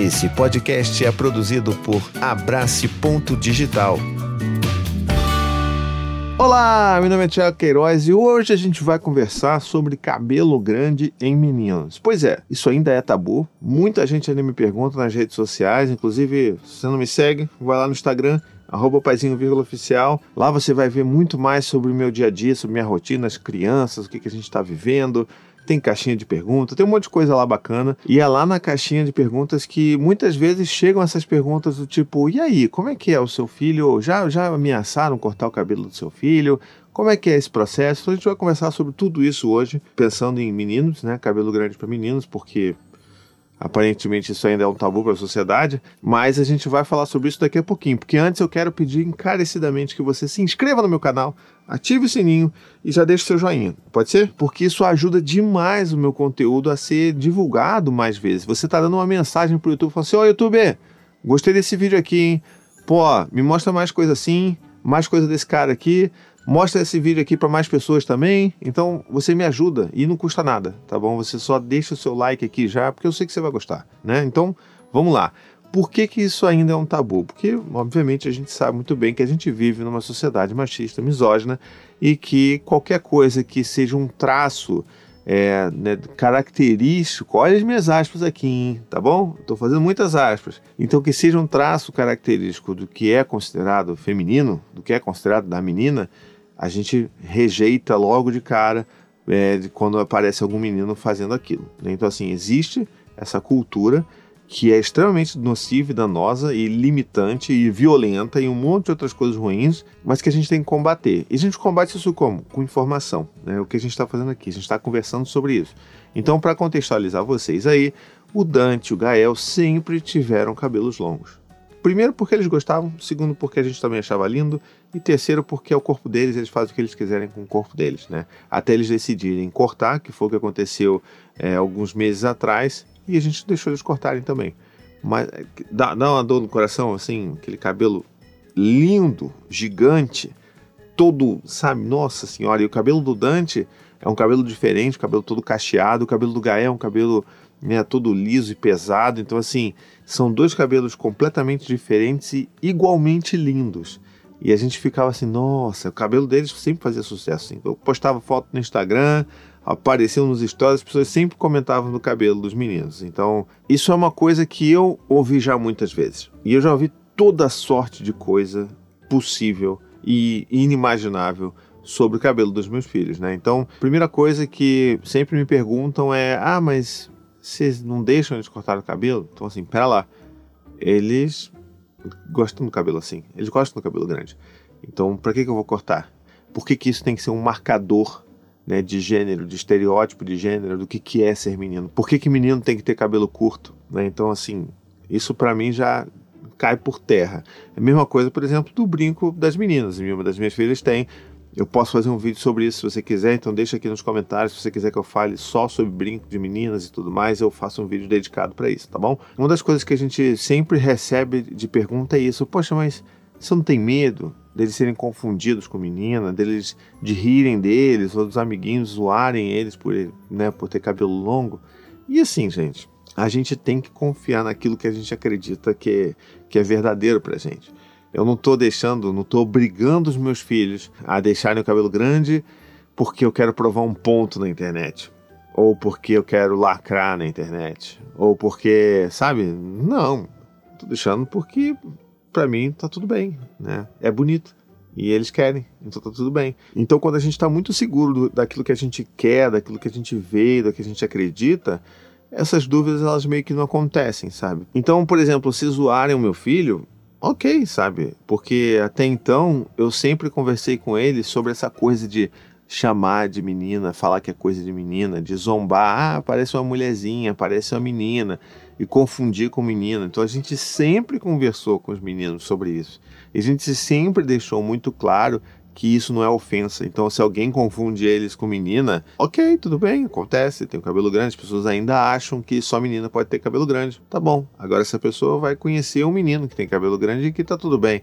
Esse podcast é produzido por Abrace Ponto Digital. Olá, meu nome é Tiago Queiroz e hoje a gente vai conversar sobre cabelo grande em meninos. Pois é, isso ainda é tabu. Muita gente ainda me pergunta nas redes sociais, inclusive, se você não me segue, vai lá no Instagram, arroba paizinho oficial. Lá você vai ver muito mais sobre o meu dia a dia, sobre minha rotina, as crianças, o que, que a gente está vivendo, tem caixinha de perguntas, tem um monte de coisa lá bacana. E é lá na caixinha de perguntas que muitas vezes chegam essas perguntas do tipo: e aí, como é que é o seu filho? Já, já ameaçaram cortar o cabelo do seu filho? Como é que é esse processo? Então a gente vai conversar sobre tudo isso hoje, pensando em meninos, né? Cabelo grande para meninos, porque Aparentemente isso ainda é um tabu para a sociedade, mas a gente vai falar sobre isso daqui a pouquinho, porque antes eu quero pedir encarecidamente que você se inscreva no meu canal, ative o sininho e já deixe seu joinha. Pode ser? Porque isso ajuda demais o meu conteúdo a ser divulgado mais vezes. Você está dando uma mensagem para o YouTube, falando assim, ó oh, YouTube, gostei desse vídeo aqui, hein? Pô, me mostra mais coisa assim, mais coisa desse cara aqui mostra esse vídeo aqui para mais pessoas também. Então você me ajuda e não custa nada, tá bom? Você só deixa o seu like aqui já, porque eu sei que você vai gostar, né? Então vamos lá. Por que, que isso ainda é um tabu? Porque, obviamente, a gente sabe muito bem que a gente vive numa sociedade machista, misógina, e que qualquer coisa que seja um traço é, né, característico, olha as minhas aspas aqui, hein, tá bom? Estou fazendo muitas aspas. Então, que seja um traço característico do que é considerado feminino, do que é considerado da menina, a gente rejeita logo de cara é, quando aparece algum menino fazendo aquilo. Né? Então, assim, existe essa cultura que é extremamente nociva e danosa e limitante e violenta e um monte de outras coisas ruins, mas que a gente tem que combater. E a gente combate isso como? Com informação. Né? O que a gente está fazendo aqui? A gente está conversando sobre isso. Então, para contextualizar vocês aí, o Dante e o Gael sempre tiveram cabelos longos. Primeiro porque eles gostavam, segundo porque a gente também achava lindo, e terceiro porque é o corpo deles, eles fazem o que eles quiserem com o corpo deles, né? Até eles decidirem cortar, que foi o que aconteceu é, alguns meses atrás, e a gente deixou eles cortarem também. Mas dá, dá uma dor no coração, assim, aquele cabelo lindo, gigante, todo, sabe? Nossa senhora, e o cabelo do Dante é um cabelo diferente, o cabelo todo cacheado, o cabelo do Gael é um cabelo né, todo liso e pesado. Então, assim, são dois cabelos completamente diferentes e igualmente lindos. E a gente ficava assim, nossa, o cabelo deles sempre fazia sucesso. Assim. Eu postava foto no Instagram, apareciam nos stories, as pessoas sempre comentavam do cabelo dos meninos. Então, isso é uma coisa que eu ouvi já muitas vezes. E eu já ouvi toda sorte de coisa possível e inimaginável sobre o cabelo dos meus filhos, né? Então, primeira coisa que sempre me perguntam é: "Ah, mas vocês não deixam eles cortar o cabelo?" Então assim, pera lá. Eles gostam do cabelo assim. Eles gostam do cabelo grande. Então, para que que eu vou cortar? Por que que isso tem que ser um marcador né, de gênero, de estereótipo de gênero, do que, que é ser menino. Por que, que menino tem que ter cabelo curto? Né? Então, assim, isso para mim já cai por terra. É a mesma coisa, por exemplo, do brinco das meninas. Uma das minhas filhas tem. Eu posso fazer um vídeo sobre isso se você quiser, então deixa aqui nos comentários se você quiser que eu fale só sobre brinco de meninas e tudo mais, eu faço um vídeo dedicado para isso, tá bom? Uma das coisas que a gente sempre recebe de pergunta é isso: poxa, mas você não tem medo deles serem confundidos com menina, deles de rirem deles, ou dos amiguinhos zoarem eles por, né, por ter cabelo longo. E assim, gente, a gente tem que confiar naquilo que a gente acredita que que é verdadeiro pra gente. Eu não tô deixando, não tô obrigando os meus filhos a deixarem o cabelo grande porque eu quero provar um ponto na internet. Ou porque eu quero lacrar na internet. Ou porque, sabe? Não. Tô deixando porque para mim tá tudo bem, né? É bonito. E eles querem, então tá tudo bem. Então, quando a gente está muito seguro do, daquilo que a gente quer, daquilo que a gente vê, daquilo que a gente acredita, essas dúvidas elas meio que não acontecem, sabe? Então, por exemplo, se zoarem o meu filho, ok, sabe? Porque até então eu sempre conversei com ele sobre essa coisa de chamar de menina, falar que é coisa de menina, de zombar, ah, parece uma mulherzinha, parece uma menina, e confundir com menina. Então a gente sempre conversou com os meninos sobre isso. E a gente sempre deixou muito claro que isso não é ofensa. Então, se alguém confunde eles com menina, ok, tudo bem, acontece, tem cabelo grande, as pessoas ainda acham que só menina pode ter cabelo grande. Tá bom. Agora essa pessoa vai conhecer um menino que tem cabelo grande e que tá tudo bem.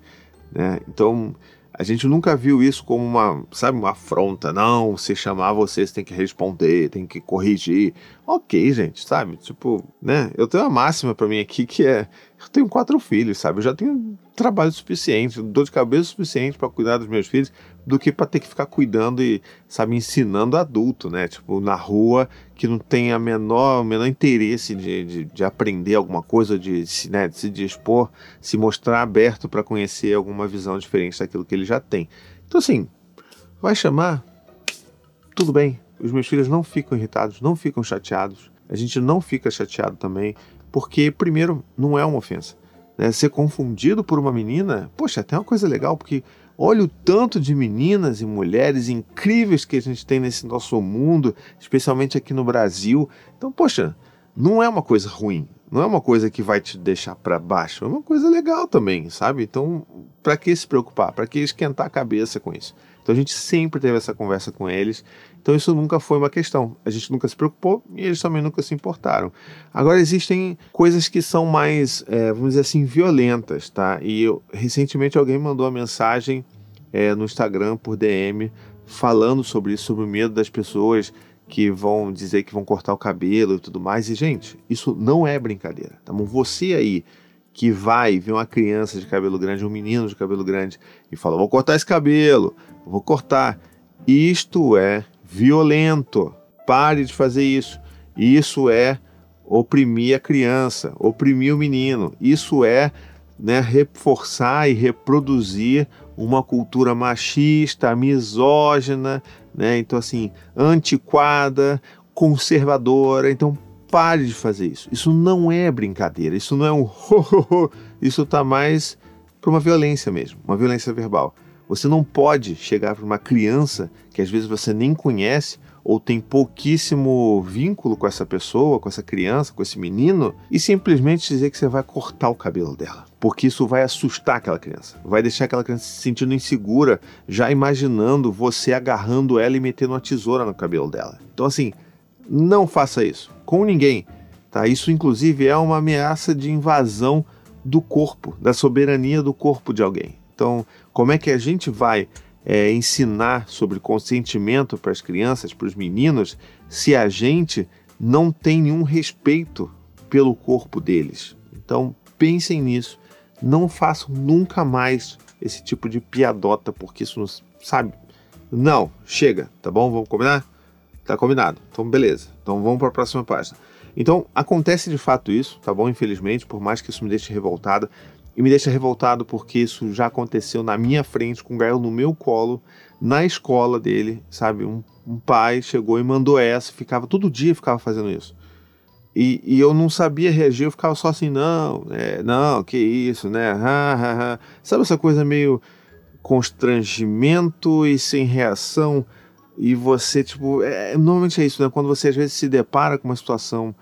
Né? Então, a gente nunca viu isso como uma, sabe, uma afronta. Não, se chamar você, você tem que responder, tem que corrigir. Ok, gente, sabe? Tipo, né? Eu tenho uma máxima para mim aqui que é: eu tenho quatro filhos, sabe? Eu já tenho trabalho suficiente, dor de cabeça suficiente para cuidar dos meus filhos, do que para ter que ficar cuidando e, sabe, ensinando adulto, né? Tipo, na rua, que não tem a menor, o menor interesse de, de, de aprender alguma coisa, de, né, de se dispor, se mostrar aberto para conhecer alguma visão diferente daquilo que ele já tem. Então, assim, vai chamar, tudo bem. Os meus filhos não ficam irritados, não ficam chateados. A gente não fica chateado também, porque, primeiro, não é uma ofensa. Né? Ser confundido por uma menina, poxa, é até uma coisa legal, porque olha o tanto de meninas e mulheres incríveis que a gente tem nesse nosso mundo, especialmente aqui no Brasil. Então, poxa, não é uma coisa ruim, não é uma coisa que vai te deixar para baixo, é uma coisa legal também, sabe? Então, para que se preocupar? Para que esquentar a cabeça com isso? Então a gente sempre teve essa conversa com eles. Então isso nunca foi uma questão. A gente nunca se preocupou e eles também nunca se importaram. Agora existem coisas que são mais, é, vamos dizer assim, violentas, tá? E eu, recentemente alguém mandou uma mensagem é, no Instagram por DM falando sobre isso, sobre o medo das pessoas que vão dizer que vão cortar o cabelo e tudo mais. E, gente, isso não é brincadeira. Tá bom? Você aí que vai ver uma criança de cabelo grande, um menino de cabelo grande, e fala: Vou cortar esse cabelo, vou cortar. Isto é violento. Pare de fazer isso. Isso é oprimir a criança, oprimir o menino. Isso é né, reforçar e reproduzir uma cultura machista, misógina, né? Então assim, antiquada, conservadora. Então pare de fazer isso. Isso não é brincadeira. Isso não é um isso está mais para uma violência mesmo, uma violência verbal. Você não pode chegar para uma criança que às vezes você nem conhece ou tem pouquíssimo vínculo com essa pessoa, com essa criança, com esse menino, e simplesmente dizer que você vai cortar o cabelo dela. Porque isso vai assustar aquela criança, vai deixar aquela criança se sentindo insegura, já imaginando você agarrando ela e metendo uma tesoura no cabelo dela. Então, assim, não faça isso com ninguém. Tá? Isso, inclusive, é uma ameaça de invasão do corpo, da soberania do corpo de alguém. Então, como é que a gente vai é, ensinar sobre consentimento para as crianças, para os meninos, se a gente não tem nenhum respeito pelo corpo deles? Então, pensem nisso. Não façam nunca mais esse tipo de piadota, porque isso não sabe. Não, chega, tá bom? Vamos combinar? Tá combinado. Então, beleza. Então, vamos para a próxima página. Então, acontece de fato isso, tá bom? Infelizmente, por mais que isso me deixe revoltada, e me deixa revoltado porque isso já aconteceu na minha frente, com o Gael no meu colo, na escola dele, sabe? Um, um pai chegou e mandou essa, ficava todo dia ficava fazendo isso. E, e, eu não sabia reagir, eu ficava só assim, não, é, não, que isso, né? Ha, ha, ha. Sabe essa coisa meio constrangimento e sem reação? E você, tipo, é, normalmente é isso, né? Quando você às vezes se depara com uma situação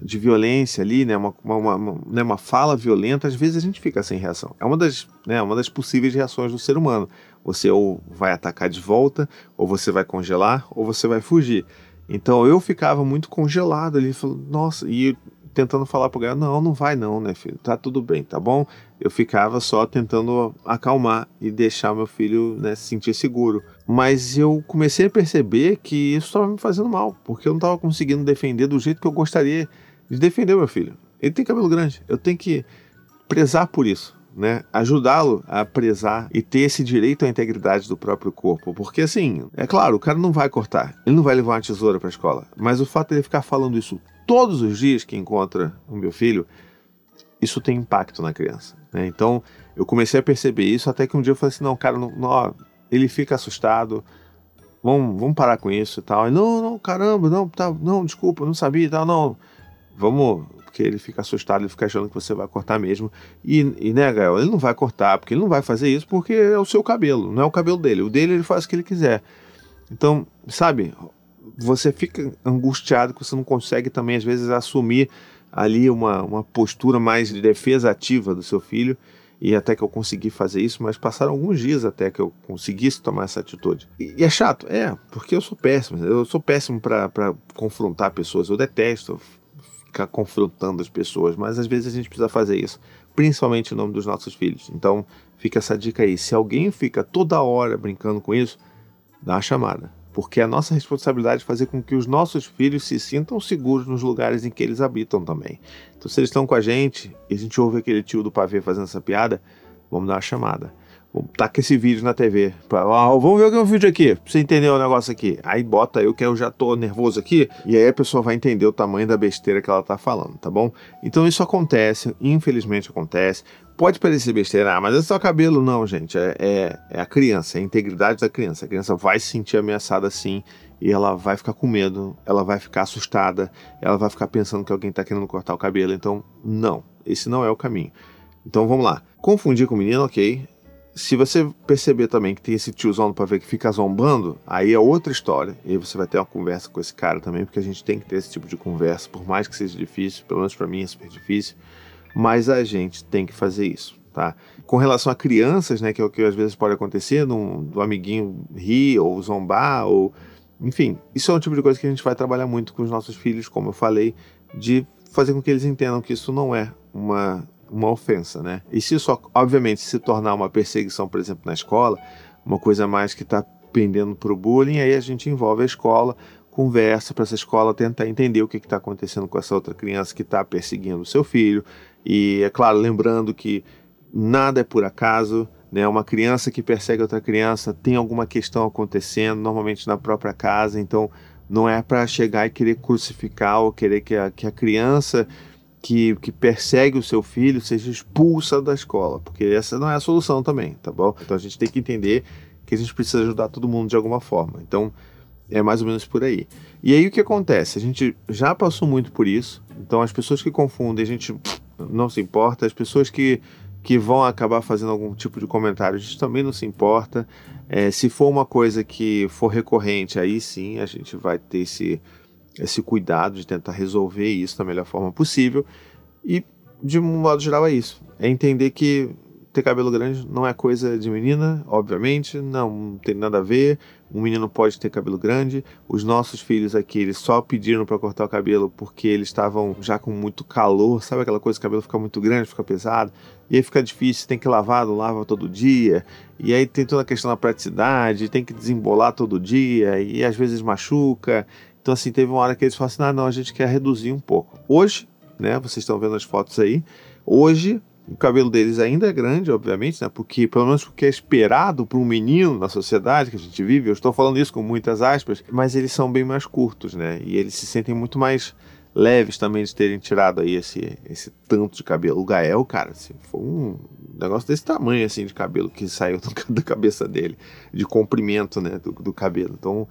de violência ali, né, uma, uma, uma, né, uma fala violenta, às vezes a gente fica sem reação. É uma das, né, uma das possíveis reações do ser humano. Você ou vai atacar de volta, ou você vai congelar, ou você vai fugir. Então eu ficava muito congelado ali, falando, nossa, e tentando falar pro garoto, não, não vai não, né, filho, tá tudo bem, tá bom? Eu ficava só tentando acalmar e deixar meu filho, né, se sentir seguro. Mas eu comecei a perceber que isso estava me fazendo mal, porque eu não estava conseguindo defender do jeito que eu gostaria de defender meu filho. Ele tem cabelo grande, eu tenho que prezar por isso. Né, ajudá-lo a prezar e ter esse direito à integridade do próprio corpo. Porque, assim, é claro, o cara não vai cortar, ele não vai levar uma tesoura para a escola, mas o fato de ele ficar falando isso todos os dias que encontra o meu filho, isso tem impacto na criança. Né? Então, eu comecei a perceber isso até que um dia eu falei assim: não, cara, não, não, ele fica assustado, vamos, vamos parar com isso e tal. Não, não, caramba, não, tá, não, desculpa, não sabia e tal, não vamos. Porque ele fica assustado, ele fica achando que você vai cortar mesmo. E, e né, Gael, ele não vai cortar, porque ele não vai fazer isso porque é o seu cabelo, não é o cabelo dele. O dele ele faz o que ele quiser. Então, sabe, você fica angustiado que você não consegue também, às vezes, assumir ali uma, uma postura mais de defesa ativa do seu filho. E até que eu consegui fazer isso, mas passaram alguns dias até que eu conseguisse tomar essa atitude. E, e é chato? É, porque eu sou péssimo. Eu sou péssimo para confrontar pessoas. Eu detesto ficar confrontando as pessoas, mas às vezes a gente precisa fazer isso, principalmente em nome dos nossos filhos. Então, fica essa dica aí. Se alguém fica toda hora brincando com isso, dá uma chamada. porque é a nossa responsabilidade fazer com que os nossos filhos se sintam seguros nos lugares em que eles habitam também. Então, se eles estão com a gente e a gente ouve aquele tio do pavê fazendo essa piada, vamos dar uma chamada. Taca esse vídeo na TV. Pra, ah, vamos ver o que é um vídeo aqui, pra você entender o negócio aqui. Aí bota eu que eu já tô nervoso aqui, e aí a pessoa vai entender o tamanho da besteira que ela tá falando, tá bom? Então isso acontece, infelizmente acontece. Pode parecer besteira, ah, mas é só cabelo. Não, gente, é, é, é a criança, é a integridade da criança. A criança vai se sentir ameaçada sim, e ela vai ficar com medo, ela vai ficar assustada, ela vai ficar pensando que alguém tá querendo cortar o cabelo. Então, não, esse não é o caminho. Então vamos lá. Confundir com o menino, ok se você perceber também que tem esse tiozão para ver que fica zombando, aí é outra história. E aí você vai ter uma conversa com esse cara também, porque a gente tem que ter esse tipo de conversa, por mais que seja difícil, pelo menos para mim é super difícil, mas a gente tem que fazer isso, tá? Com relação a crianças, né, que é o que às vezes pode acontecer, do, do amiguinho rir ou zombar, ou enfim, isso é um tipo de coisa que a gente vai trabalhar muito com os nossos filhos, como eu falei, de fazer com que eles entendam que isso não é uma uma ofensa, né? E se isso, obviamente, se tornar uma perseguição, por exemplo, na escola, uma coisa mais que está pendendo para o bullying, aí a gente envolve a escola, conversa para essa escola tentar entender o que está acontecendo com essa outra criança que está perseguindo o seu filho. E, é claro, lembrando que nada é por acaso, né? Uma criança que persegue outra criança tem alguma questão acontecendo, normalmente na própria casa, então não é para chegar e querer crucificar ou querer que a, que a criança que, que persegue o seu filho seja expulsa da escola, porque essa não é a solução também, tá bom? Então a gente tem que entender que a gente precisa ajudar todo mundo de alguma forma. Então é mais ou menos por aí. E aí o que acontece? A gente já passou muito por isso, então as pessoas que confundem, a gente não se importa, as pessoas que, que vão acabar fazendo algum tipo de comentário, a gente também não se importa. É, se for uma coisa que for recorrente, aí sim a gente vai ter esse esse cuidado de tentar resolver isso da melhor forma possível. E, de um modo geral, é isso. É entender que ter cabelo grande não é coisa de menina, obviamente, não tem nada a ver. Um menino pode ter cabelo grande. Os nossos filhos aqui, eles só pediram para cortar o cabelo porque eles estavam já com muito calor, sabe aquela coisa, o cabelo fica muito grande, fica pesado, e aí fica difícil, tem que lavar, não lava todo dia. E aí tem toda a questão da praticidade, tem que desembolar todo dia, e às vezes machuca. Então, assim, teve uma hora que eles falaram assim: ah, não, a gente quer reduzir um pouco. Hoje, né, vocês estão vendo as fotos aí, hoje o cabelo deles ainda é grande, obviamente, né? Porque, pelo menos porque é esperado para um menino na sociedade que a gente vive, eu estou falando isso com muitas aspas, mas eles são bem mais curtos, né? E eles se sentem muito mais leves também de terem tirado aí esse, esse tanto de cabelo. O Gael, cara, assim, foi um negócio desse tamanho, assim, de cabelo que saiu da cabeça dele, de comprimento, né, do, do cabelo. Então,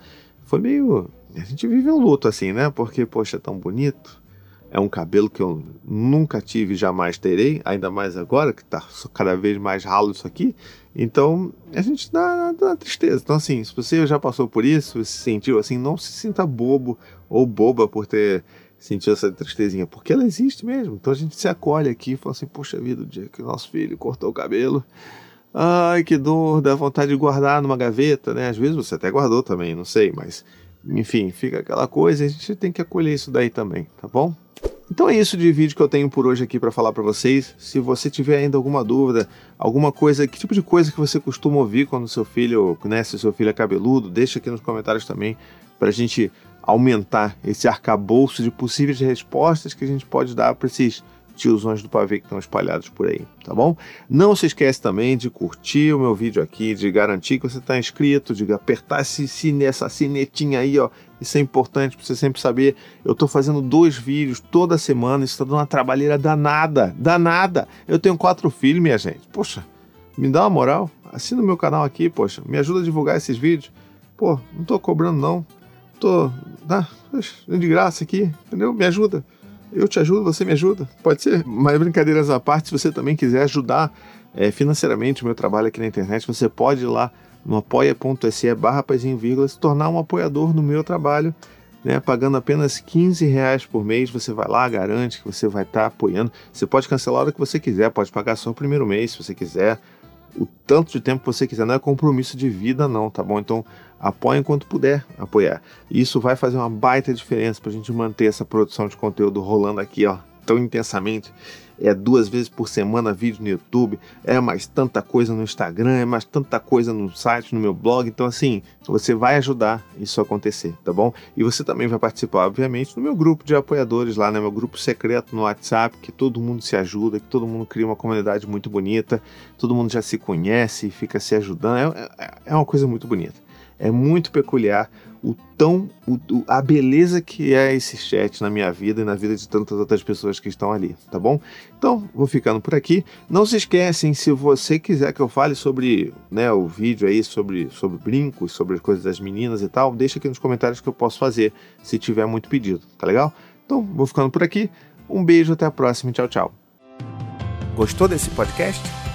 foi meio a gente vive um luto assim, né? Porque, poxa, é tão bonito. É um cabelo que eu nunca tive jamais terei, ainda mais agora, que tá cada vez mais ralo isso aqui. Então, a gente dá, dá tristeza. Então, assim, se você já passou por isso, se sentiu assim, não se sinta bobo ou boba por ter sentido essa tristezinha, porque ela existe mesmo. Então a gente se acolhe aqui e fala assim, poxa vida, o dia que o nosso filho cortou o cabelo, ai que dor, dá vontade de guardar numa gaveta, né? Às vezes você até guardou também, não sei, mas enfim, fica aquela coisa, a gente tem que acolher isso daí também, tá bom? Então é isso de vídeo que eu tenho por hoje aqui para falar para vocês. Se você tiver ainda alguma dúvida, alguma coisa, que tipo de coisa que você costuma ouvir quando seu filho, né, se seu filho é cabeludo, deixa aqui nos comentários também para a gente aumentar esse arcabouço de possíveis respostas que a gente pode dar para esses tiozões do pavê que estão espalhados por aí, tá bom? Não se esquece também de curtir o meu vídeo aqui, de garantir que você está inscrito, de apertar esse sine, essa sinetinha aí, ó. Isso é importante para você sempre saber. Eu estou fazendo dois vídeos toda semana, isso está dando uma trabalheira danada, danada. Eu tenho quatro filhos, minha gente. Poxa, me dá uma moral. Assina o meu canal aqui, poxa, me ajuda a divulgar esses vídeos. Pô, não estou cobrando não. Tô, tá, de graça aqui, entendeu? Me ajuda eu te ajudo, você me ajuda. Pode ser? Mas brincadeiras à parte, se você também quiser ajudar é, financeiramente o meu trabalho aqui na internet, você pode ir lá no apoia.se barra se tornar um apoiador no meu trabalho, né, pagando apenas 15 reais por mês, você vai lá, garante que você vai estar tá apoiando. Você pode cancelar a hora que você quiser, pode pagar só o primeiro mês se você quiser, o tanto de tempo que você quiser, não é compromisso de vida não, tá bom? Então apoie enquanto puder apoiar. Isso vai fazer uma baita diferença para a gente manter essa produção de conteúdo rolando aqui, ó, tão intensamente é duas vezes por semana vídeo no YouTube, é mais tanta coisa no Instagram, é mais tanta coisa no site, no meu blog. Então, assim, você vai ajudar isso a acontecer, tá bom? E você também vai participar, obviamente, do meu grupo de apoiadores lá, né? Meu grupo secreto no WhatsApp, que todo mundo se ajuda, que todo mundo cria uma comunidade muito bonita, todo mundo já se conhece e fica se ajudando. É, é, é uma coisa muito bonita. É muito peculiar o tão o, a beleza que é esse chat na minha vida e na vida de tantas outras pessoas que estão ali, tá bom? Então, vou ficando por aqui. Não se esquecem, se você quiser que eu fale sobre né, o vídeo aí, sobre, sobre brincos, sobre as coisas das meninas e tal, deixa aqui nos comentários que eu posso fazer, se tiver muito pedido, tá legal? Então, vou ficando por aqui. Um beijo, até a próxima. Tchau, tchau. Gostou desse podcast?